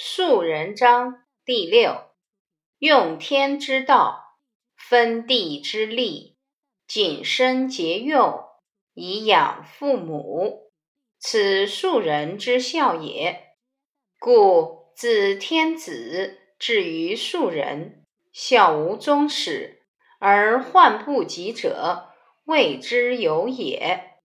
庶人章第六，用天之道，分地之利，谨身节用以养父母，此庶人之孝也。故自天子至于庶人，孝无终始而患不及者，谓之有也。